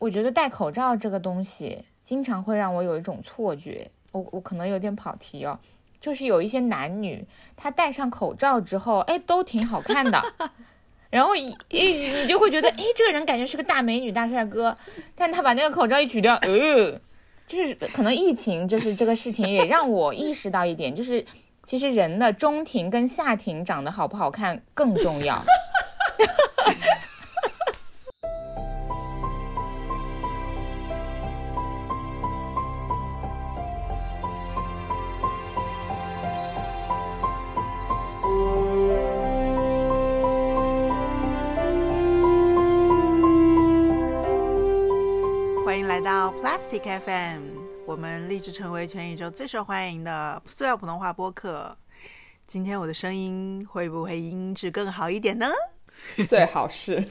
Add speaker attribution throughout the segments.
Speaker 1: 我觉得戴口罩这个东西，经常会让我有一种错觉。我我可能有点跑题哦，就是有一些男女，他戴上口罩之后，哎，都挺好看的。然后一一你就会觉得，哎，这个人感觉是个大美女、大帅哥，但他把那个口罩一取掉，呃，就是可能疫情，就是这个事情也让我意识到一点，就是其实人的中庭跟下庭长得好不好看更重要。
Speaker 2: 到 Plastic FM，我们立志成为全宇宙最受欢迎的塑料普通话播客。今天我的声音会不会音质更好一点呢？
Speaker 3: 最好是，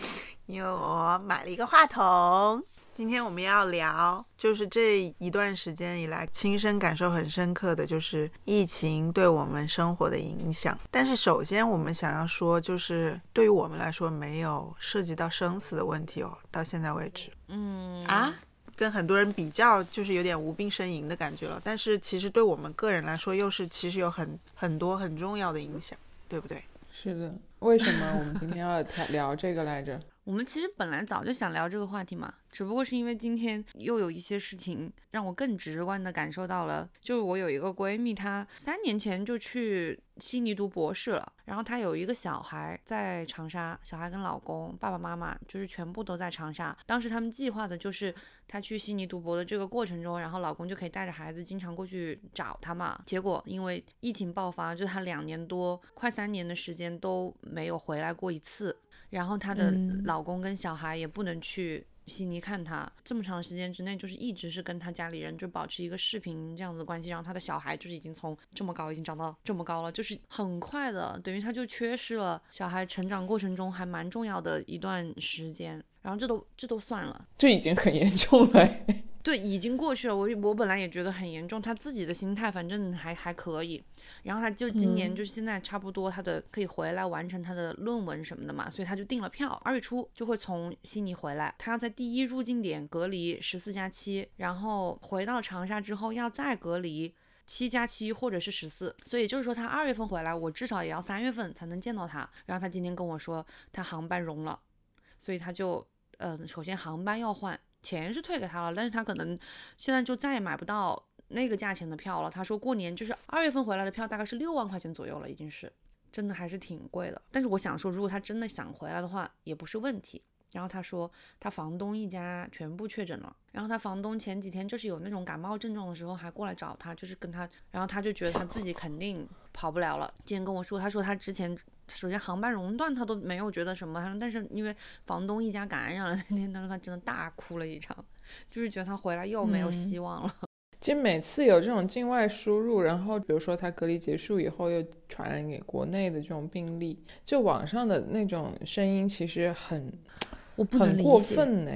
Speaker 2: 因为我买了一个话筒。今天我们要聊，就是这一段时间以来亲身感受很深刻的就是疫情对我们生活的影响。但是首先我们想要说，就是对于我们来说没有涉及到生死的问题哦，到现在为止，
Speaker 1: 嗯啊，
Speaker 2: 跟很多人比较，就是有点无病呻吟的感觉了。但是其实对我们个人来说，又是其实有很很多很重要的影响，对不对？
Speaker 3: 是的。为什么我们今天要聊这个来着？
Speaker 4: 我们其实本来早就想聊这个话题嘛，只不过是因为今天又有一些事情让我更直观的感受到了。就是我有一个闺蜜，她三年前就去悉尼读博士了，然后她有一个小孩在长沙，小孩跟老公、爸爸妈妈就是全部都在长沙。当时他们计划的就是她去悉尼读博的这个过程中，然后老公就可以带着孩子经常过去找她嘛。结果因为疫情爆发，就她两年多、快三年的时间都没有回来过一次。然后她的老公跟小孩也不能去悉尼看她，这么长时间之内就是一直是跟她家里人就保持一个视频这样子的关系。然后她的小孩就是已经从这么高已经长到这么高了，就是很快的，等于她就缺失了小孩成长过程中还蛮重要的一段时间。然后这都这都算了，
Speaker 3: 这已经很严重了。
Speaker 4: 对，已经过去了。我我本来也觉得很严重，他自己的心态反正还还可以。然后他就今年就是现在差不多他的可以回来完成他的论文什么的嘛，所以他就订了票，二月初就会从悉尼回来。他要在第一入境点隔离十四加七，然后回到长沙之后要再隔离七加七或者是十四。所以就是说他二月份回来，我至少也要三月份才能见到他。然后他今天跟我说他航班融了，所以他就嗯，首先航班要换。钱是退给他了，但是他可能现在就再也买不到那个价钱的票了。他说过年就是二月份回来的票大概是六万块钱左右了，已经是真的还是挺贵的。但是我想说，如果他真的想回来的话，也不是问题。然后他说他房东一家全部确诊了，然后他房东前几天就是有那种感冒症状的时候还过来找他，就是跟他，然后他就觉得他自己肯定跑不了了。今天跟我说，他说他之前首先航班熔断他都没有觉得什么，他说但是因为房东一家感染了，那天他说他真的大哭了一场，就是觉得他回来又没有希望了。
Speaker 3: 其实每次有这种境外输入，然后比如说他隔离结束以后又传染给国内的这种病例，就网上的那种声音其实很。
Speaker 4: 我不能理
Speaker 3: 解，过分呢，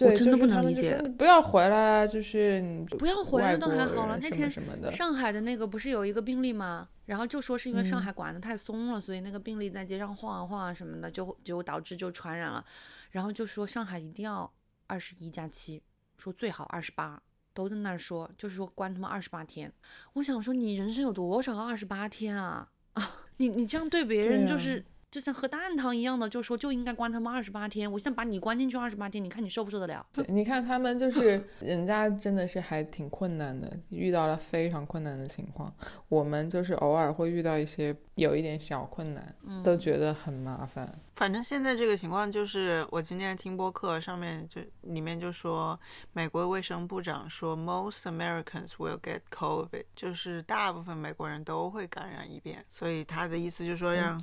Speaker 4: 我真的不能理解。
Speaker 3: 不要回来，就是
Speaker 4: 不要回来都还好了。那天上海的那个不是有一个病例吗？然后就说是因为上海管的太松了，所以那个病例在街上晃啊晃啊什么的，就就导致就传染了。然后就说上海一定要二十一加七，说最好二十八，都在那儿说，就是说关他妈二十八天。我想说，你人生有多少个二十八天啊？啊，你你这样对别人就是。就像喝蛋汤一样的，就说就应该关他们二十八天。我现在把你关进去二十八天，你看你受不受得了？
Speaker 3: 你看他们就 是人家真的是还挺困难的，遇到了非常困难的情况。我们就是偶尔会遇到一些有一点小困难，都觉得很麻烦。
Speaker 2: 反正现在这个情况就是，我今天听播客上面就里面就说，美国卫生部长说，most Americans will get COVID，就是大部分美国人都会感染一遍。所以他的意思就是说让。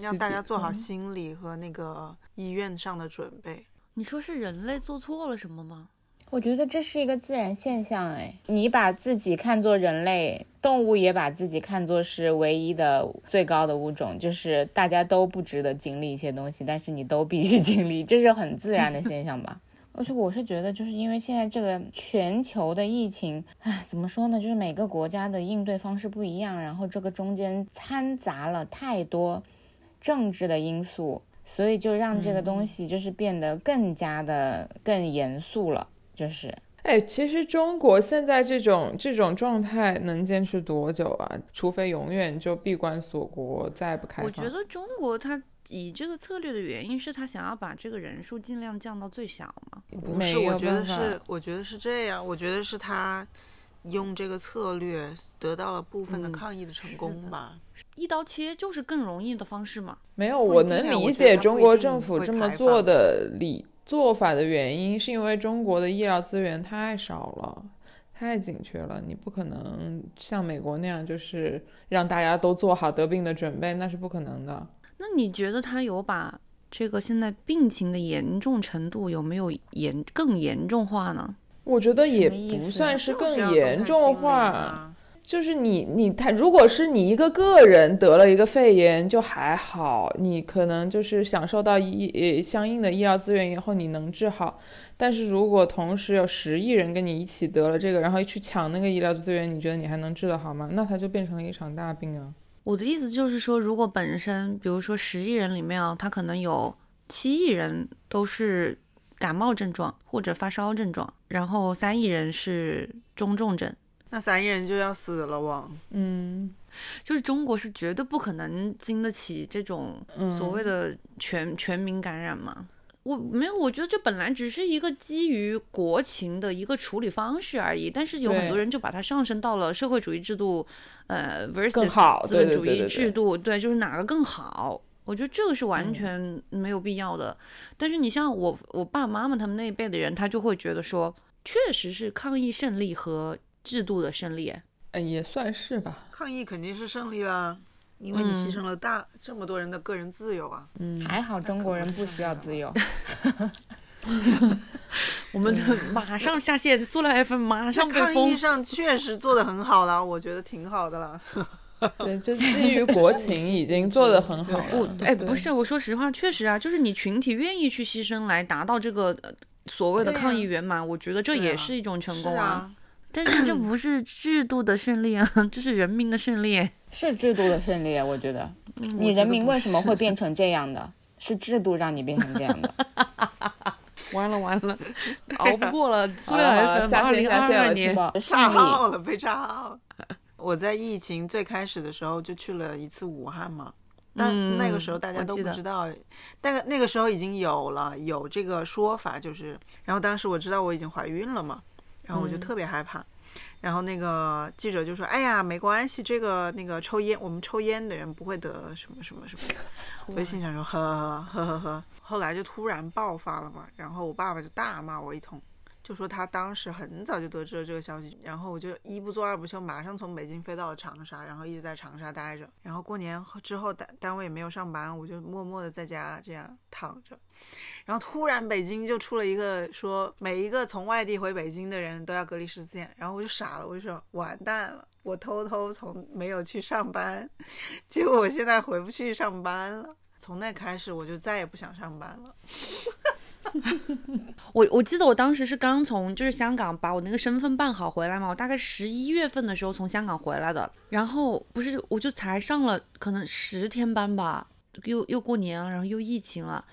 Speaker 2: 让大家做好心理和那个医院上的准备。
Speaker 4: 你说是人类做错了什么吗？
Speaker 1: 我觉得这是一个自然现象。哎，你把自己看作人类，动物也把自己看作是唯一的、最高的物种，就是大家都不值得经历一些东西，但是你都必须经历，这是很自然的现象吧？而且我是觉得，就是因为现在这个全球的疫情，唉，怎么说呢？就是每个国家的应对方式不一样，然后这个中间掺杂了太多政治的因素、所以就让这个
Speaker 3: 嗯
Speaker 1: 东西就是变得更加的更严肃了，就是
Speaker 3: 哎，其实中国现在这种这种状态能坚持多久啊？除非永远就闭关锁国，再也不开放。
Speaker 4: 我觉得中国它以这个策略的原因是他想要把这个人数尽量降到最小嘛。
Speaker 2: 不是，我觉得是，我觉得是这样，我觉得是他用这个策略得到了部分的
Speaker 4: 嗯
Speaker 2: 抗议的成功吧。
Speaker 4: 一刀切就是更容易的方式嘛。
Speaker 3: 没有，我能理解中国政府这么做的理做法的原因，是因为中国的医疗资源太少了。太紧缺了，你不可能像美国那样，就是让大家都做好得病的准备，那是不可能的。
Speaker 4: 那你觉得他有把这个现在病情的严重程度有没有严更严重化呢？
Speaker 3: 我觉得也不算是更严重化，
Speaker 2: 啊
Speaker 3: 就是你你他，如果是你一个个人得了一个肺炎就还好，你可能就是享受到医呃相应的医疗资源以后你能治好。但是如果同时有十亿人跟你一起得了这个，然后去抢那个医疗资源，你觉得你还能治得好吗？那它就变成了一场大病啊！
Speaker 4: 我的意思就是说，如果本身比如说十亿人里面啊，他可能有七亿人都是感冒症状或者发烧症状，然后三亿人是中重症。
Speaker 2: 那三亿人就要死了哇！
Speaker 3: 嗯，
Speaker 4: 就是中国是绝对不可能经得起这种所谓的全、全民感染嘛。我没有，我觉得这本来只是一个基于国情的一个处理方式而已，但是有很多人就把它上升到了社会主义制度，呃，versus 资本主义
Speaker 3: 对对对对对
Speaker 4: 制度，对，就是哪个更好？我觉得这个是
Speaker 3: 嗯
Speaker 4: 完全没有必要的。但是你像我我爸爸妈妈他们那一辈的人，他就会觉得说，确实是抗疫胜利和制度的胜利。
Speaker 3: 呃也算是吧。
Speaker 2: 抗议肯定是胜利啦，因为你牺牲了大、这么多人的个人自由啊。
Speaker 3: 嗯，
Speaker 1: 还好中国人不需要自由。
Speaker 4: 我们的马上下线，塑料 FM 马上被封
Speaker 2: 抗议。上确实做的很好了，我觉得挺好的了。
Speaker 3: 对，就 基于国情已经做得很好了。
Speaker 4: 我哎，不是，我说实话，确实啊，就是你群体愿意去牺牲来达到这个呃所谓的抗议圆满，我觉得这也是一种成
Speaker 2: 是
Speaker 4: 功啊。
Speaker 2: 啊，
Speaker 4: 但是这不是制度的胜利啊，这是人民的胜利。
Speaker 1: 是制度的胜利，我觉得。
Speaker 4: 嗯
Speaker 1: 你人民为什么会？变成这样的？是制度让你变成这样的。
Speaker 4: 完了完 了，熬不过了。塑料
Speaker 3: 好了好了
Speaker 4: FM
Speaker 3: 下
Speaker 4: 二零二二年，
Speaker 1: 吧
Speaker 2: 炸。号了，被炸号了。我在疫情最开始的时候就去了一次武汉嘛，但那个时候大家都不知道，但那个时候已经有了有这个说法，就是，然后当时我知道我已经怀孕了嘛，然后我就
Speaker 4: 嗯
Speaker 2: 特别害怕。然后那个记者就说：“哎呀，没关系，这个那个抽烟，我们抽烟的人不会得什么什么什么。”我就心想说：“呵呵呵呵呵。”后来就突然爆发了嘛，然后我爸爸就大骂我一通，就说他当时很早就得知了这个消息，然后我就一不做二不休，马上从北京飞到了长沙，然后一直在长沙待着。然后过年之后单单位也没有上班，我就默默的在家这样躺着。然后突然北京就出了一个说每一个从外地回北京的人都要隔离十四天，然后我就傻了，我就说完蛋了，我偷偷从没有去上班，结果我现在回不去上班了。从那开始我就再也不想上班了。
Speaker 4: 我我记得我当时是刚从就是香港把我那个身份办好回来嘛，我大概十一月份的时候从香港回来的，然后不是我就才上了可能十天班吧，又又过年了，然后又疫情了，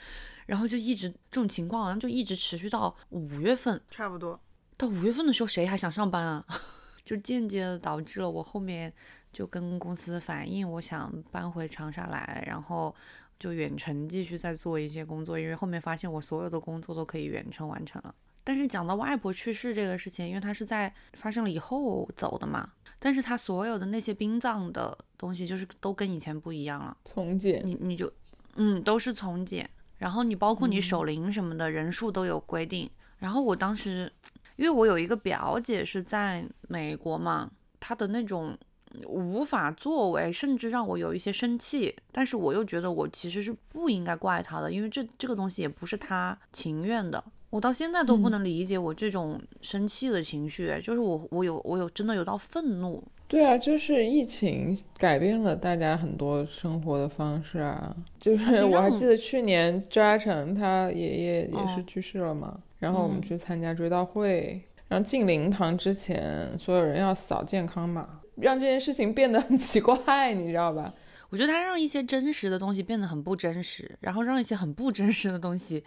Speaker 4: 然后就一直这种情况好像就一直持续到五月份，
Speaker 2: 差不多，
Speaker 4: 到五月份的时候谁还想上班啊？就间接的导致了我后面就跟公司反映，我想搬回长沙来，然后就远程继续在做一些工作，因为后面发现我所有的工作都可以远程完成了。但是讲到外婆去世这个事情，因为她是在发生了以后走的嘛，但是她所有的那些殡葬的东西就是都跟以前不一样了，
Speaker 3: 从简，
Speaker 4: 你你就嗯都是从简，然后你包括你守灵什么的、人数都有规定。然后我当时，因为我有一个表姐是在美国嘛，她的那种无法作为，甚至让我有一些生气。但是我又觉得我其实是不应该怪他的，因为这这个东西也不是他情愿的。我到现在都不能理解我这种生气的情绪，就是我我有我有真的有到愤怒，
Speaker 3: 对啊，就是疫情改变了大家很多生活的方式啊。就是我还记得去年周嘉诚他爷爷也是
Speaker 4: 哦
Speaker 3: 去世了嘛，然后我们
Speaker 4: 嗯
Speaker 3: 去参加追悼会，然后进灵堂之前，所有人要扫健康码，让这件事情变得很奇怪，你知道吧？
Speaker 4: 我觉得它让一些真实的东西变得很不真实，然后让一些很不真实的东西，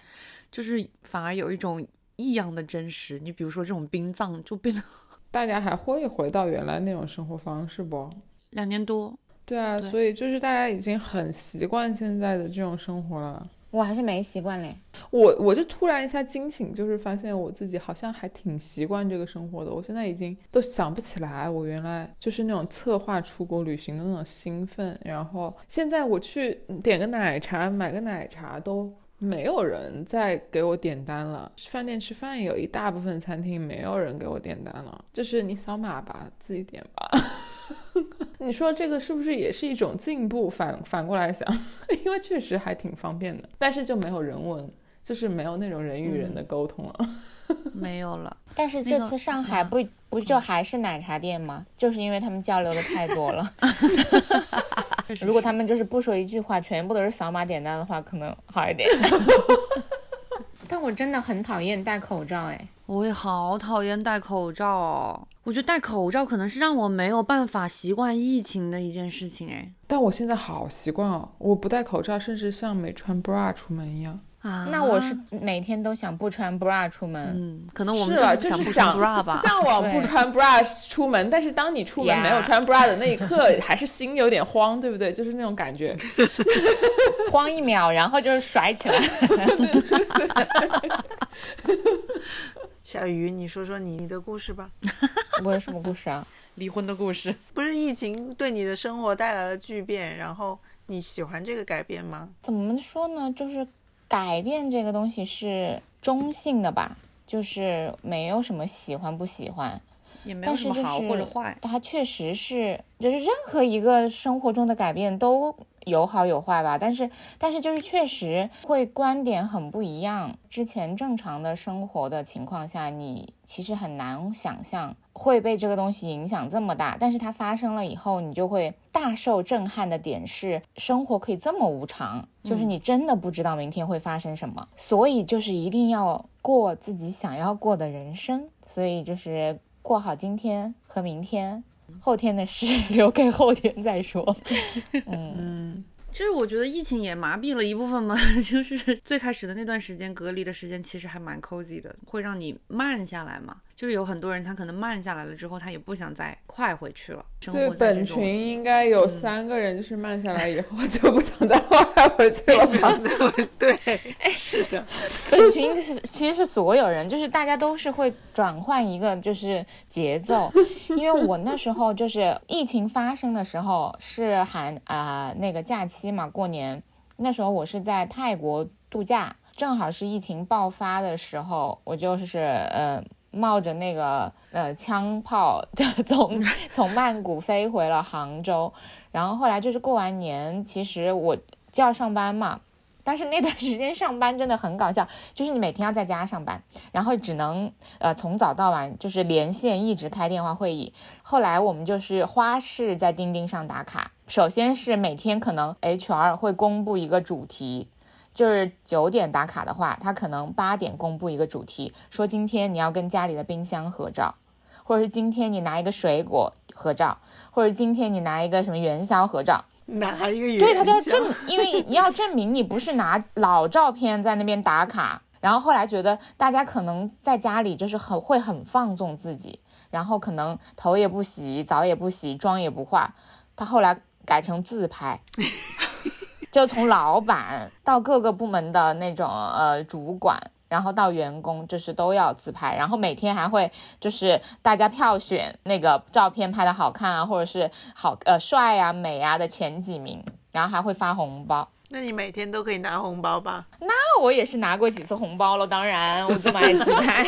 Speaker 4: 就是反而有一种异样的真实。你比如说这种殡葬，就变得
Speaker 3: 大家还会回到原来那种生活方式不？
Speaker 4: 两年多，
Speaker 3: 对啊，
Speaker 4: 对
Speaker 3: 所以就是大家已经很习惯现在的这种生活了。
Speaker 1: 我还是没习惯嘞。
Speaker 3: 我我就突然一下惊醒，就是发现我自己好像还挺习惯这个生活的。我现在已经都想不起来，我原来就是那种策划出国旅行的那种兴奋。然后现在我去点个奶茶，买个奶茶都没有人再给我点单了。饭店吃饭有一大部分餐厅没有人给我点单了，就是你扫码吧，自己点吧。你说这个是不是也是一种进步？反反过来想，因为确实还挺方便的，但是就没有人文，就是没有那种人与人的沟通了。
Speaker 4: 没有了。
Speaker 1: 但是这次上海
Speaker 4: 哇
Speaker 1: 不不就还是奶茶店吗？就是因为他们交流的太多了。如果他们就是不说一句话，全部都是扫码点单的话，可能好一点。但我真的很讨厌戴口罩，哎，
Speaker 4: 我也好讨厌戴口罩哦，我觉得戴口罩可能是让我没有办法习惯疫情的一件事情，哎
Speaker 3: 但我现在好习惯哦，我不戴口罩，甚至像没穿 bra 出门一样。
Speaker 4: 啊，
Speaker 1: 那我是每天都想不穿 bra 出门。
Speaker 4: 嗯，可能我们
Speaker 3: 是啊，
Speaker 4: 就是想 bra 吧，
Speaker 3: 向往不穿 bra 出门，但是当你出门没有穿 bra 的那一刻，还是心有点慌，对不对？就是那种感觉。
Speaker 1: 慌一秒，然后就是甩起来。
Speaker 2: 小鱼，你说说你的故事吧。
Speaker 1: 我有什么故事啊？
Speaker 4: 离婚的故事。
Speaker 2: 不是疫情对你的生活带来了巨变，然后你喜欢这个改变吗？
Speaker 1: 怎么说呢？就是改变这个东西是中性的吧，就是没有什么喜欢不喜欢。
Speaker 4: 也没有什么好或者坏，
Speaker 1: 它确实是，就是任何一个生活中的改变都有好有坏吧。但是，但是就是确实会观点很不一样。之前正常的生活的情况下，你其实很难想象会被这个东西影响这么大。但是它发生了以后，你就会大受震撼的点是，生活可以这么无常，就是你真的不知道明天会发生什么。所以就是一定要过自己想要过的人生。所以就是过好今天和明天，后天的事留给后天再说。嗯，
Speaker 4: 其实我觉得疫情也麻痹了一部分嘛，就是最开始的那段时间隔离的时间，其实还蛮 cozy 的，会让你慢下来嘛。就是有很多人他可能慢下来了之后，他也不想再快回去了。生
Speaker 3: 对，本群应该有三个人，就是慢下来以后就不想再快回去了吧？
Speaker 2: 对，是的，
Speaker 1: 本群是其实是所有人，就是大家都是会转换一个就是节奏，因为我那时候就是疫情发生的时候是寒啊、那个假期嘛，过年那时候我是在泰国度假，正好是疫情爆发的时候，我就是呃。冒着那个呃枪炮 从 从曼谷飞回了杭州，然后后来就是过完年，其实我就要上班嘛，但是那段时间上班真的很搞笑，就是你每天要在家上班，然后只能呃从早到晚就是连线一直开电话会议。后来我们就是花式在钉钉上打卡，首先是每天可能 HR 会公布一个主题。就是九点打卡的话，他可能八点公布一个主题，说今天你要跟家里的冰箱合照，或者是今天你拿一个水果合照，或者今天你拿一个什么元宵合照。
Speaker 2: 拿一个元
Speaker 1: 对，他就要证，因为你要证明你不是拿老照片在那边打卡。然后后来觉得大家可能在家里就是很会很放纵自己，然后可能头也不洗，澡也不洗，妆也不化。他后来改成自拍，就从老板到各个部门的那种呃主管，然后到员工，就是都要自拍，然后每天还会就是大家票选那个照片拍的好看啊，或者是好呃帅啊美啊的前几名，然后还会发红包。
Speaker 2: 那你每天都可以拿红包吧？
Speaker 1: 那我也是拿过几次红包了，当然我这么爱自拍。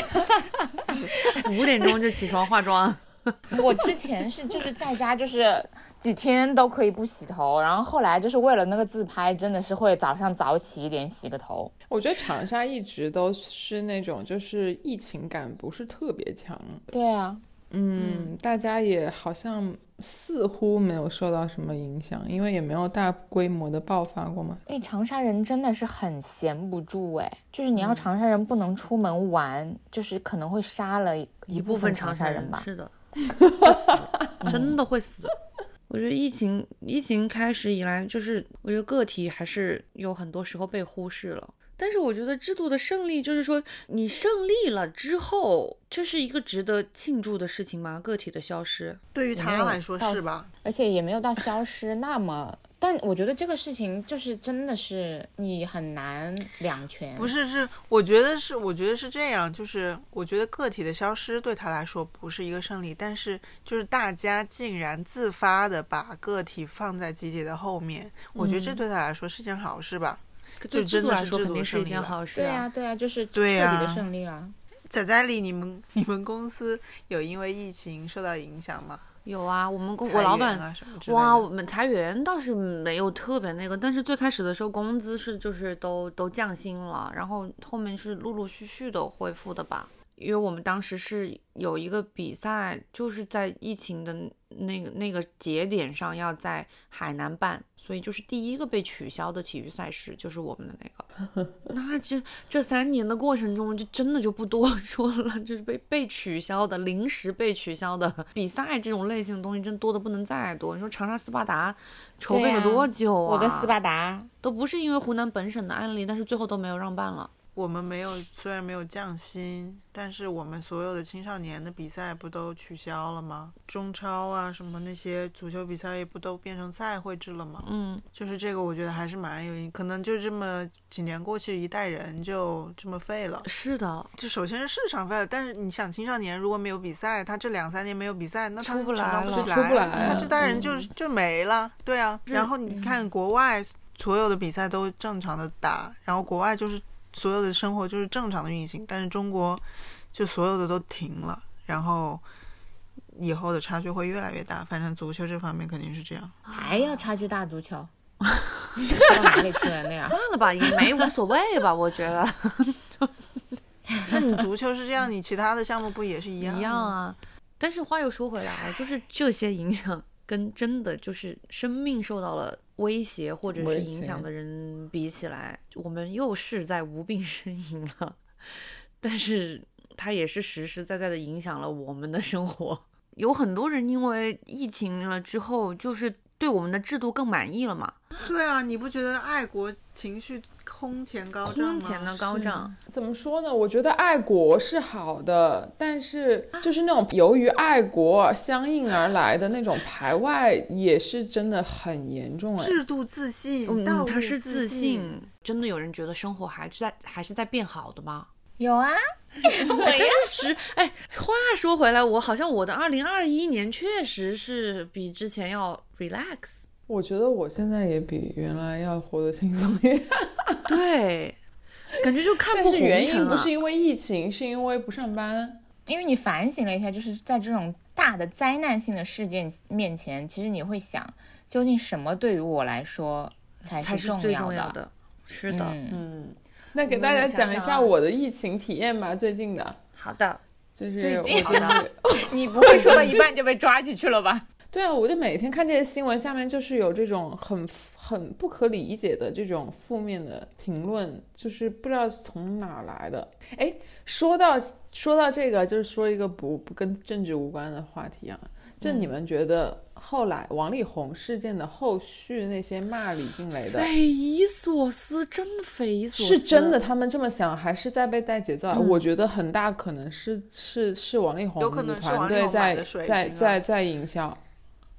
Speaker 4: 五点钟就起床化妆，
Speaker 1: 我之前是就是在家就是几天都可以不洗头，然后后来就是为了那个自拍，真的是会早上早起一点洗个头。
Speaker 3: 我觉得长沙一直都是那种就是疫情感不是特别强，
Speaker 1: 对啊，
Speaker 3: 嗯，大家也好像似乎没有受到什么影响，因为也没有大规模的爆发过嘛。
Speaker 1: 哎，长沙人真的是很闲不住哎，就是你要长沙人不能出门玩，就是可能会杀了一
Speaker 4: 一
Speaker 1: 部
Speaker 4: 部分
Speaker 1: 长
Speaker 4: 长沙
Speaker 1: 人吧。
Speaker 4: 是的，会死，真的会死。我觉得疫情疫情开始以来，就是我觉得个体还是有很多时候被忽视了。但是我觉得制度的胜利，就是说你胜利了之后，这是一个值得庆祝的事情吗？个体的消失，
Speaker 2: 对于他来说是吧？
Speaker 1: 而且也没有到消失那么。但我觉得这个事情就是真的是你很难两全，
Speaker 2: 不是，是我觉得是，我觉得是这样，就是我觉得个体的消失对他来说不是一个胜利，但是就是大家竟然自发的把个体放在集体的后面，我觉得这对他来说是件好事吧。
Speaker 4: 对制
Speaker 2: 真的
Speaker 4: 度来说肯定是一件好事啊。
Speaker 1: 对呀、对呀、就是彻
Speaker 2: 对
Speaker 1: 底的胜利了。
Speaker 2: 仔仔里，你们 你们公司有因为疫情受到影响吗？
Speaker 4: 有啊，我们公我老板哇，我们裁员倒是没有特别那个，但是最开始的时候工资是就是都都降薪了，然后后面是陆陆续续的恢复的吧。因为我们当时是有一个比赛，就是在疫情的那个那个节点上要在海南办，所以就是第一个被取消的体育赛事就是我们的那个。那这这三年的过程中，就真的就不多 说了，就是被被取消的、临时被取消的比赛这种类型的东西，真多的不能再多。你说长沙斯巴达筹备了多久啊？
Speaker 1: 我的斯巴达，
Speaker 4: 都不是因为湖南本省的案例，但是最后都没有让办了。
Speaker 2: 我们没有，虽然没有降薪，但是我们所有的青少年的比赛不都取消了吗？中超啊，什么那些足球比赛也不都变成赛会制了吗？
Speaker 4: 嗯，
Speaker 2: 就是这个，我觉得还是蛮有意，可能就这么几年过去，一代人就这么废了。
Speaker 4: 是的，
Speaker 2: 就首先是市场废了，但是你想青少年如果没有比赛，他这两三年没有比赛，那他
Speaker 4: 不
Speaker 2: 成长
Speaker 4: 来
Speaker 2: 不起
Speaker 3: 出不来
Speaker 2: 他这代人
Speaker 3: 嗯
Speaker 2: 就就没了。对啊，然后你看国外所有的比赛都正常的打，然后国外就是所有的生活就是正常的运行，但是中国就所有的都停了，然后以后的差距会越来越大。反正足球这方面肯定是这样。
Speaker 1: 还要差距大足球，到哪里去了那样？
Speaker 4: 算了吧，也没无所谓吧，我觉得
Speaker 2: 那你足球是这样，你其他的项目不也是一样？
Speaker 4: 一样。啊。但是话又说回来啊，就是这些影响跟真的就是生命受到了威胁或者是影响的人比起来，我们又是在无病呻吟了。但是它也是实实在在的影响了我们的生活。有很多人因为疫情了之后，就是对我们的制度更满意了嘛，
Speaker 2: 对啊，你不觉得爱国情绪空前高涨吗？
Speaker 4: 空前的高涨。
Speaker 3: 怎么说呢？我觉得爱国是好的，但是就是那种由于爱国相应而来的那种排外，也是真的很严重哎。
Speaker 2: 制度自信，
Speaker 4: 嗯
Speaker 2: 道，
Speaker 4: 他是自
Speaker 2: 信。
Speaker 4: 信。真的有人觉得生活还是在还是在变好的吗？
Speaker 1: 有啊，
Speaker 4: 但是实哎，话说回来，我好像我的二零二一年确实是比之前要 relax。
Speaker 3: 我觉得我现在也比原来要活得轻松一点，
Speaker 4: 对，感觉就看
Speaker 3: 但
Speaker 4: 破
Speaker 3: 是原因
Speaker 4: 红尘了。
Speaker 3: 不是因为疫情，是因为不上班。
Speaker 1: 因为你反省了一下，就是在这种大的灾难性的事件面前，其实你会想，究竟什么对于我来说才
Speaker 4: 才是最
Speaker 1: 重要
Speaker 4: 的。是的，
Speaker 1: 嗯，
Speaker 3: 嗯，那给大家讲一下我的疫情体验吧，最近的，
Speaker 4: 好的，
Speaker 3: 就是
Speaker 1: 最
Speaker 3: 我
Speaker 1: 近
Speaker 3: 就是
Speaker 4: 的
Speaker 1: 你不会说到一半就被抓起去了吧？
Speaker 3: 对啊，我就每天看这些新闻，下面就是有这种很很不可理解的这种负面的评论，就是不知道从哪儿来的。哎，说到说到这个，就是说一个不不跟政治无关的话题啊，就你们觉得后来王力宏事件的后续那些骂李静蕾的，
Speaker 4: 匪夷所思，真的匪夷所思，
Speaker 3: 是真的他们这么想，还是在被带节奏我觉得很大可能是是是王力宏
Speaker 2: 有可能是
Speaker 3: 的团
Speaker 2: 王力宏
Speaker 3: 在在在在营销。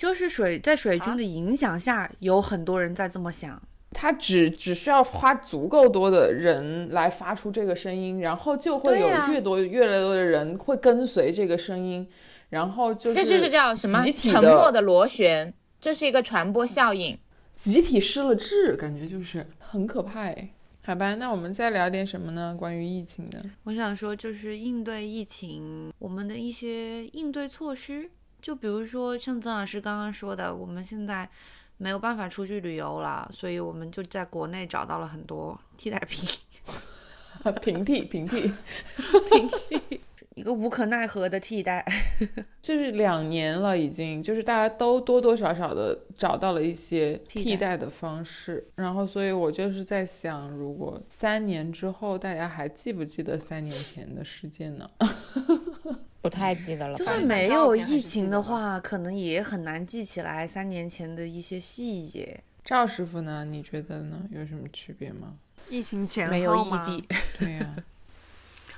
Speaker 4: 就是水在水军
Speaker 2: 啊
Speaker 4: 的影响下，有很多人在这么想。
Speaker 3: 他只只需要花足够多的人来发出这个声音，然后就会有越多越来越多的人会跟随这个声音，然后就是
Speaker 1: 这就是叫什么
Speaker 3: 集体
Speaker 1: 沉默的螺旋，这是一个传播效应。
Speaker 3: 集体失了智，感觉就是很可怕哎。好吧，那我们再聊点什么呢？关于疫情的，
Speaker 4: 我想说，就是应对疫情，我们的一些应对措施，就比如说像曾老师刚刚说的，我们现在没有办法出去旅游了，所以我们就在国内找到了很多替代品，
Speaker 3: 平替平替平替，
Speaker 4: 一个无可奈何的替代。
Speaker 3: 就是两年了，已经就是大家都多多少少的找到了一些
Speaker 4: 替代
Speaker 3: 的方式，然后所以我就是在想，如果三年之后大家还记不记得三年前的事件呢？
Speaker 1: 不太记得了。
Speaker 4: 就
Speaker 1: 反正
Speaker 4: 算没有疫情的话，可能也很难记起来三年前的一些细节。
Speaker 3: 赵师傅呢？你觉得呢？有什么区别吗？
Speaker 2: 疫情前
Speaker 4: 没有异
Speaker 2: 后吗
Speaker 4: 地，
Speaker 3: 对呀、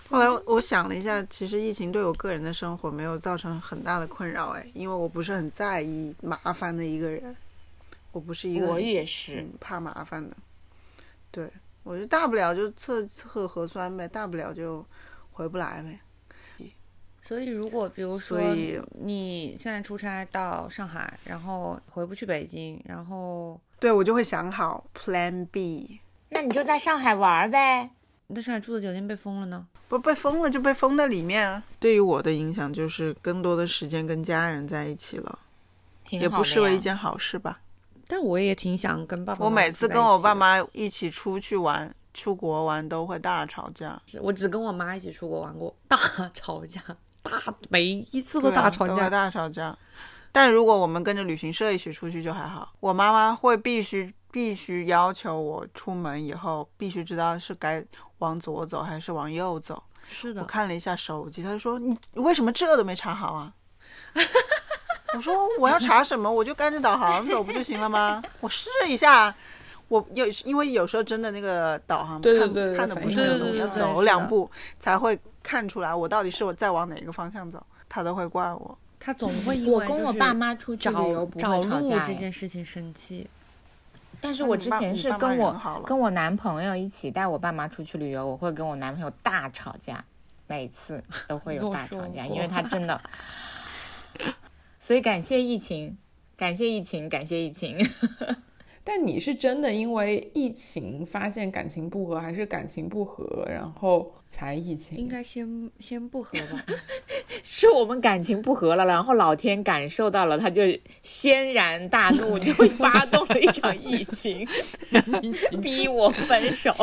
Speaker 2: 后来我想了一下，其实疫情对我个人的生活没有造成很大的困扰，哎，因为我不是很在意麻烦的一个人，我不是一个
Speaker 1: 我也是，
Speaker 2: 嗯怕麻烦的，对我就大不了就测测核酸呗，大不了就回不来呗。
Speaker 4: 所以如果比如说
Speaker 2: 所以
Speaker 4: 你现在出差到上海，然后回不去北京，然后
Speaker 2: 对我就会想好 Plan B，
Speaker 1: 那你就在上海玩儿呗。
Speaker 4: 你在上海住的酒店被封了呢？
Speaker 2: 不被封了就被封在里面啊。对于我的影响就是更多的时间跟家人在一起了，也不失为一件好事吧。
Speaker 4: 但我也挺想跟爸爸
Speaker 2: 我每次跟我爸妈一起出去玩、出国玩都会大吵架，
Speaker 4: 我只跟我妈一起出国玩过，大吵架，大每一次都大吵架。
Speaker 2: 大吵架。但如果我们跟着旅行社一起出去就还好，我妈妈会必须必须要求我出门以后必须知道是该往左走还是往右走。
Speaker 4: 是的，我
Speaker 2: 看了一下手机，她就说你你为什么这都没查好啊？我说我要查什么，我就跟着导航走不就行了吗？我试一下。我有因为有时候真的那个导航看
Speaker 3: 对对对对
Speaker 2: 看的不是
Speaker 3: 反应
Speaker 2: 很懂，要走两步才会看出来我到底是我在往哪个方向走，他都会怪我。
Speaker 4: 他总会因为我
Speaker 1: 跟我爸妈出去旅游
Speaker 4: 找路
Speaker 1: 会吵架哎，
Speaker 4: 这件事情生气。
Speaker 1: 但是我之前是跟我跟我男朋友一起带我爸妈出去旅游，我会跟我男朋友大吵架，每次都会有大吵架，因为他真的。所以感谢疫情，感谢疫情，感谢疫情。
Speaker 3: 但你是真的因为疫情发现感情不和，还是感情不和然后才疫情？
Speaker 4: 应该先先不和吧。
Speaker 1: 是我们感情不和了，然后老天感受到了，他就轩然大怒，就 发动了一场疫情，逼我分手。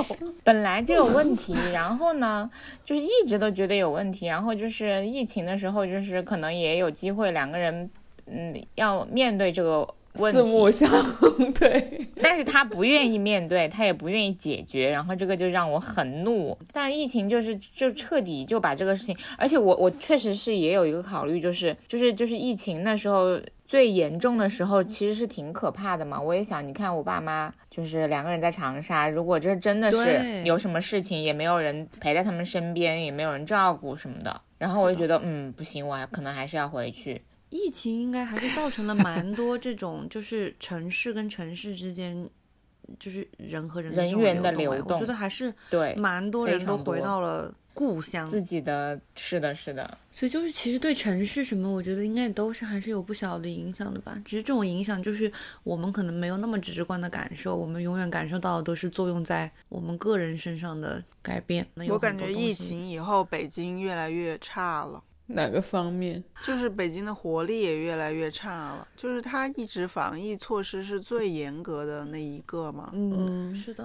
Speaker 1: 本来就有问题，然后呢，就是一直都觉得有问题，然后就是疫情的时候，就是可能也有机会两个人，嗯，要面对这个问
Speaker 3: 四目，相 对。
Speaker 1: 但是他不愿意面对，他也不愿意解决，然后这个就让我很怒。但疫情就是就彻底就把这个事情，而且我我确实是也有一个考虑，就是就是就是疫情那时候最严重的时候，其实是挺可怕的嘛。我也想，你看我爸妈就是两个人在长沙，如果这真的是有什么事情，也没有人陪在他们身边，也没有人照顾什么的，然后我就觉得嗯不行，我还可能还是要回去。
Speaker 4: 疫情应该还是造成了蛮 多这种，就是城市跟城市之间，就是人和人的这种
Speaker 1: 人员的
Speaker 4: 流
Speaker 1: 流动
Speaker 4: 我觉得还是
Speaker 1: 对，
Speaker 4: 蛮多人都回到了故乡，
Speaker 1: 自己的是的是的，
Speaker 4: 所以就是其实对城市什么，我觉得应该都是还是有不小的影响的吧。只是这种影响就是我们可能没有那么直观的感受，我们永远感受到的都是作用在我们个人身上的改变。
Speaker 2: 我感觉疫情以后，北京越来越差了。
Speaker 3: 哪个方面？
Speaker 2: 就是北京的活力也越来越差了，就是它一直防疫措施是最严格的那一个嘛，
Speaker 4: 嗯，是的。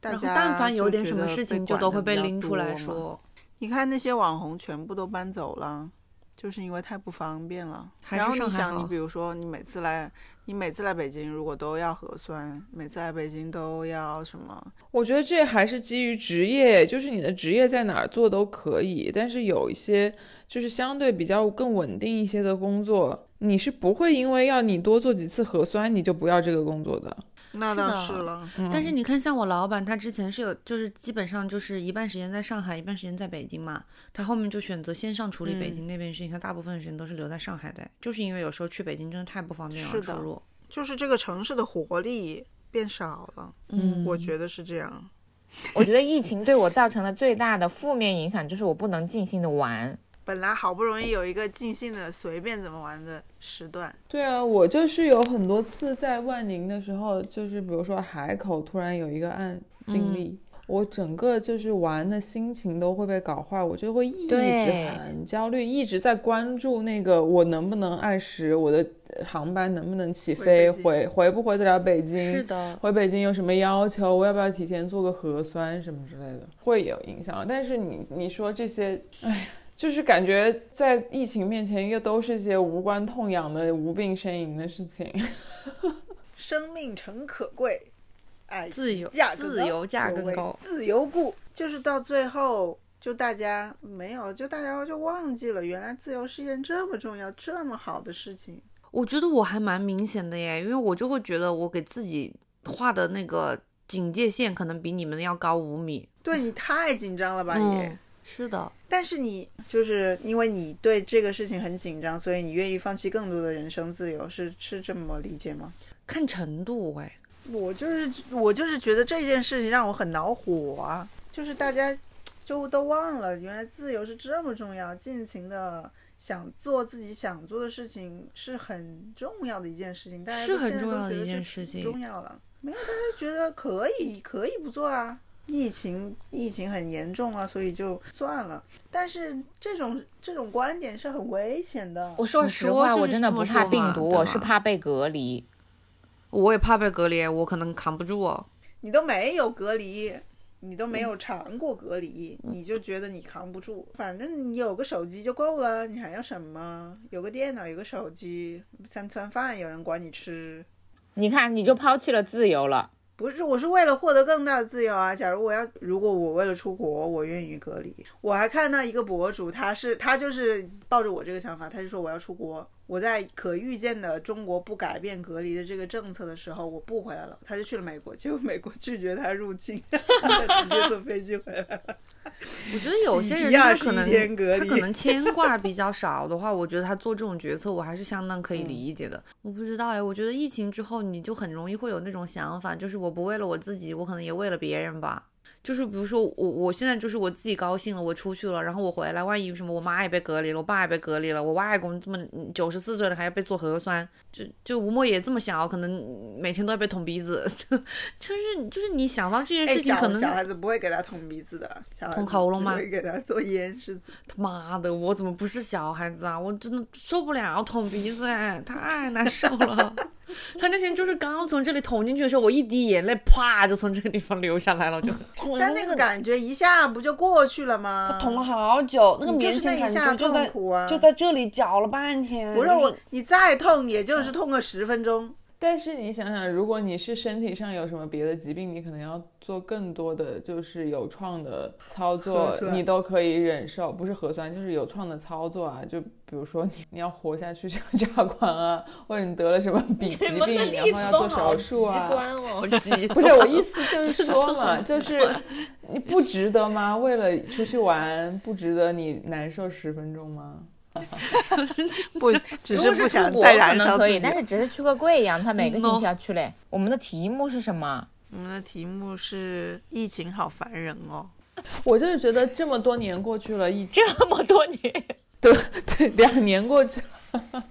Speaker 4: 然后
Speaker 2: 大家
Speaker 4: 但凡有
Speaker 2: 就
Speaker 4: 点什么
Speaker 2: 觉得被
Speaker 4: 事情，就
Speaker 2: 管
Speaker 4: 都会
Speaker 2: 得比较
Speaker 4: 被拎出来
Speaker 2: 多嘛。
Speaker 4: 说，
Speaker 2: 你看那些网红全部都搬走了，就是因为太不方便了。然
Speaker 4: 还是
Speaker 2: 后你想，你比如说你每次来，你每次来北京如果都要核酸，每次来北京都要什么？
Speaker 3: 我觉得这还是基于职业，就是你的职业在哪儿做都可以，但是有一些就是相对比较更稳定一些的工作，你是不会因为要你多做几次核酸，你就不要这个工作的。
Speaker 2: 那倒
Speaker 4: 是
Speaker 2: 了，
Speaker 4: 但是你看，像我老板，他之前是有，就是基本上就是一半时间在上海，一半时间在北京嘛。他后面就选择线上处理北
Speaker 2: 嗯
Speaker 4: 京那边事情，他大部分时间都是留在上海的，就是因为有时候去北京真的太不方便了，
Speaker 2: 是
Speaker 4: 入。
Speaker 2: 就是这个城市的活力变少了，
Speaker 3: 嗯
Speaker 2: 我觉得是这样。
Speaker 1: 我觉得疫情对我造成的最大的负面影响就是我不能尽兴的玩。
Speaker 2: 本来好不容易有一个尽兴的随便怎么玩的时段，
Speaker 3: 对啊，我就是有很多次在万宁的时候，就是比如说海口突然有一个案病例，我整个就是玩的心情都会被搞坏，我就会一直很焦虑，一直在关注那个我能不能按时，我的呃航班能不能起飞，回回不回得了北京，
Speaker 4: 是的，
Speaker 3: 回北京有什么要求？我要不要提前做个核酸什么之类的，会有影响。但是你你说这些，哎，就是感觉在疫情面前，又都是一些无关痛痒的无病呻吟的事情。
Speaker 2: 生命诚可贵，哎
Speaker 4: 自由
Speaker 2: 价
Speaker 4: 自由价更高
Speaker 2: 自由故就是到最后就大家没有，就大家就忘记了，原来自由是一件这么重要、这么好的事情。
Speaker 4: 我觉得我还蛮明显的耶，因为我就会觉得我给自己画的那个警戒线可能比你们要高五米。
Speaker 2: 对你太紧张了吧你？
Speaker 4: 嗯，是的，
Speaker 2: 但是你就是因为你对这个事情很紧张，所以你愿意放弃更多的人生自由，是是这么理解吗？
Speaker 4: 看程度哎。
Speaker 2: 我就是我就是觉得这件事情让我很恼火啊！就是大家就都忘了，原来自由是这么重要，尽情的想做自己想做的事情是很重要的一件事情。大家
Speaker 4: 是很重要的一件事情
Speaker 2: 重要了，没有大家觉得可以可以不做啊。疫情疫情很严重啊，所以就算了。但是这种这种观点是很危险的。
Speaker 1: 我说实话，我真的不怕病毒，我是怕被隔离。
Speaker 4: 我也怕被隔离，我可能扛不住哦。
Speaker 2: 你都没有隔离，你都没有尝过隔离，你就觉得你扛不住。反正你有个手机就够了，你还要什么？有个电脑，有个手机，三餐饭有人管你吃。
Speaker 1: 你看，你就抛弃了自由了。
Speaker 2: 不是，我是为了获得更大的自由啊！假如我要，如果我为了出国，我愿意隔离。我还看到一个博主，他是他就是抱着我这个想法，他就说我要出国，我在可预见的中国不改变隔离的这个政策的时候，我不回来了，他就去了美国，结果美国拒绝他入境，他直接坐飞机回来了。
Speaker 4: 我觉得有些人他可能他可能牵挂比较少的话，我觉得他做这种决策，我还是相当可以理解的。我不知道哎，我觉得疫情之后，你就很容易会有那种想法，就是我不为了我自己，我可能也为了别人吧。就是比如说我我现在就是我自己高兴了，我出去了，然后我回来，万一什么我妈也被隔离了，我爸也被隔离了，我外公这么九十四岁了还要被做核酸，就就吴莫也这么小，可能每天都要被捅鼻子，就就是就是你想到这件事情，可能
Speaker 2: 小孩子不会给他捅鼻子的，
Speaker 4: 捅喉咙吗
Speaker 2: 只会给他做咽拭子。
Speaker 4: 他妈的，我怎么不是小孩子啊？我真的受不了捅鼻子，哎，太难受了。他那天就是刚从这里捅进去的时候，我一滴眼泪啪就从这个地方流下来了，就。
Speaker 2: 但那个感觉一下不就过去了吗？
Speaker 4: 他捅了好久，那个
Speaker 2: 你就是
Speaker 4: 棉签
Speaker 2: 一下
Speaker 4: 觉就在
Speaker 2: 痛苦啊
Speaker 4: 就在这里绞了半天。就
Speaker 2: 不是我，你再痛也就是痛个十分钟。
Speaker 3: 但是你想想，如果你是身体上有什么别的疾病，你可能要做更多的就是有创的操作你都可以忍受。不是核酸，就是有创的操作啊。就比如说你你要活下去，这个扎管啊，或者你得了什么 比疾病，然后要做手术啊。不是我意思就是 说嘛，就是你不值得吗？为了出去玩，不值得你难受十分钟吗？
Speaker 2: 不，只是不想再
Speaker 1: 可能可以，
Speaker 2: 燃烧自己。
Speaker 1: 但是只是去个贵阳，他每个星期要去嘞。我们的题目是什么？
Speaker 2: 我们的题目是疫情好烦人哦。
Speaker 3: 我就是觉得这么多年过去了，疫情
Speaker 1: 这么多年，
Speaker 3: 对对，两年过去了，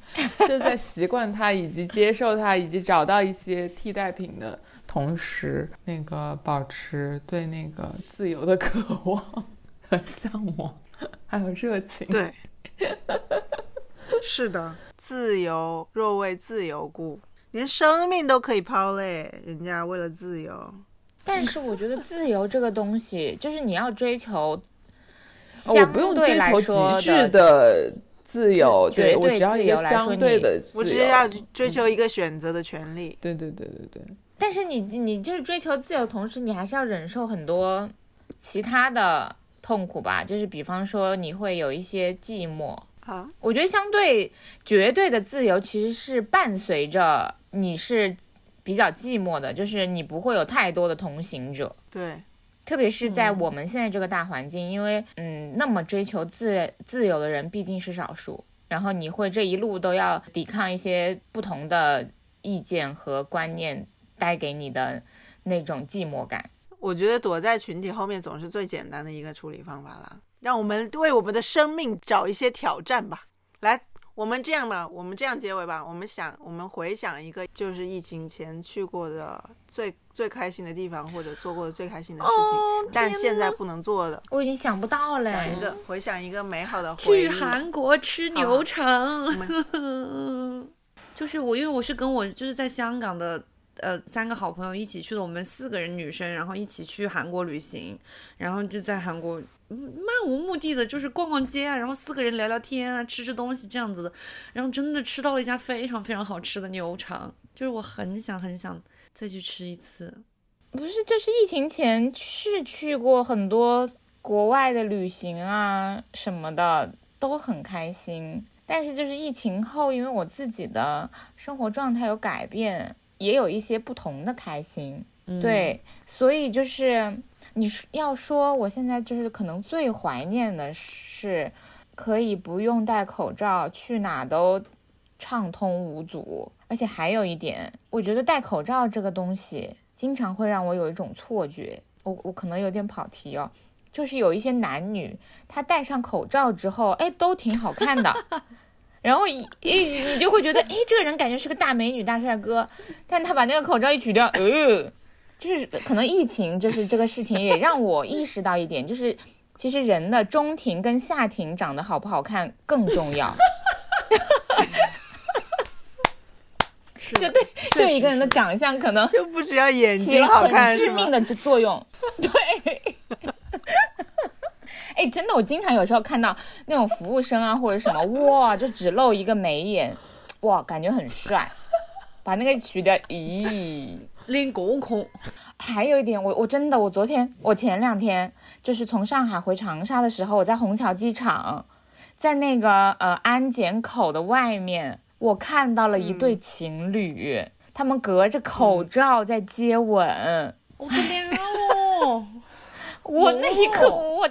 Speaker 3: 就在习惯它，以及接受它，以及找到一些替代品的同时，那个保持对那个自由的渴望和向往，还有热情。
Speaker 2: 对，是的，自由若为自由故，连生命都可以抛嘞。人家为了自由，
Speaker 1: 但是我觉得自由这个东西，就是你要追求
Speaker 3: 哦我
Speaker 1: 相
Speaker 3: 不用
Speaker 1: 对来
Speaker 3: 追求
Speaker 1: 说
Speaker 3: 极致的自由，
Speaker 1: 绝
Speaker 3: 对
Speaker 1: 自
Speaker 3: 只要一个
Speaker 1: 由来说
Speaker 3: 相对的自由。
Speaker 2: 我只是要追求一个选择的权利。
Speaker 3: 对对对对对，
Speaker 1: 但是你你就是追求自由，同时你还是要忍受很多其他的痛苦吧？就是比方说你会有一些寂寞。
Speaker 2: 啊，
Speaker 1: 我觉得相对绝对的自由其实是伴随着你是比较寂寞的，就是你不会有太多的同行者。
Speaker 2: 对，
Speaker 1: 特别是在我们现在这个大环境，因为嗯，那么追求自自由的人毕竟是少数，然后你会这一路都要抵抗一些不同的意见和观念带给你的那种寂寞感。
Speaker 2: 我觉得躲在群体后面总是最简单的一个处理方法啦。让我们为我们的生命找一些挑战吧。来，我们这样吧，我们这样结尾吧。我们想，我们回想一个，就是疫情前去过的最最开心的地方，或者做过的最开心的事情，
Speaker 1: 哦
Speaker 2: 但现在不能做的。
Speaker 1: 我已经想不到了。
Speaker 2: 想一个，回想一个美好的回忆。
Speaker 4: 去韩国吃牛肠。就是我，因为我是跟我就是在香港的呃三个好朋友一起去的，我们四个人女生，然后一起去韩国旅行，然后就在韩国漫无目的的，就是逛逛街啊，然后四个人聊聊天啊，吃吃东西这样子的，然后真的吃到了一家非常非常好吃的牛肠，就是我很想很想再去吃一次。
Speaker 1: 不是，就是疫情前是去过很多国外的旅行啊什么的都很开心。但是就是疫情后，因为我自己的生活状态有改变，也有一些不同的开心。对，所以就是你要说我现在就是可能最怀念的是，可以不用戴口罩，去哪都畅通无阻。而且还有一点，我觉得戴口罩这个东西，经常会让我有一种错觉。我我可能有点跑题哦，就是有一些男女，他戴上口罩之后，哎，都挺好看的。然后一一你就会觉得，哎，这个人感觉是个大美女、大帅哥，但他把那个口罩一取掉，呃，就是可能疫情，就是这个事情也让我意识到一点，就是其实人的中庭跟下庭长得好不好看更重要。就对对一个人的长相可能
Speaker 2: 就不只要眼
Speaker 1: 睛好看致命的作用，对。哎，真的，我经常有时候看到那种服务生啊，或者什么，哇，就只露一个眉眼，哇，感觉很帅，把那个取掉，咦，
Speaker 4: 练过空。
Speaker 1: 还有一点，我我真的，我昨天，我前两天就是从上海回长沙的时候，我在虹桥机场，在那个呃安检口的外面，我看到了一对情侣，他们隔着口罩在接吻。
Speaker 4: 我的天哦！
Speaker 1: 我那一刻我。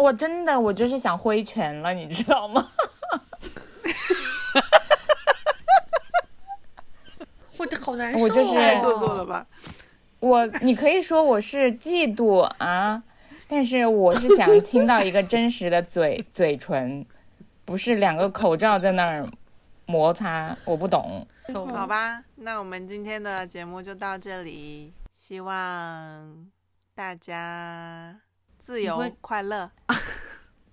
Speaker 1: 我真的，我就是想挥拳了，你知道吗？
Speaker 4: 我的好难受，
Speaker 1: 我就是
Speaker 2: 太做作了吧？
Speaker 1: 我，你可以说我是嫉妒啊，但是我是想听到一个真实的嘴嘴唇，不是两个口罩在那儿摩擦，我不懂。
Speaker 2: 好吧，那我们今天的节目就到这里，希望大家。自由快乐。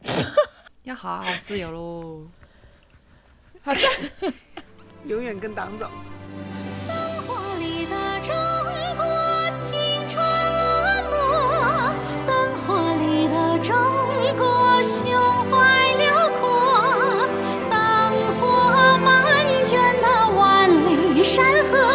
Speaker 4: 要好好自由喽。
Speaker 1: 好的。
Speaker 2: 永远跟党走。
Speaker 4: 灯火里的中国青春婀娜。灯火里的中国胸怀辽阔。灯火漫卷的万里山河。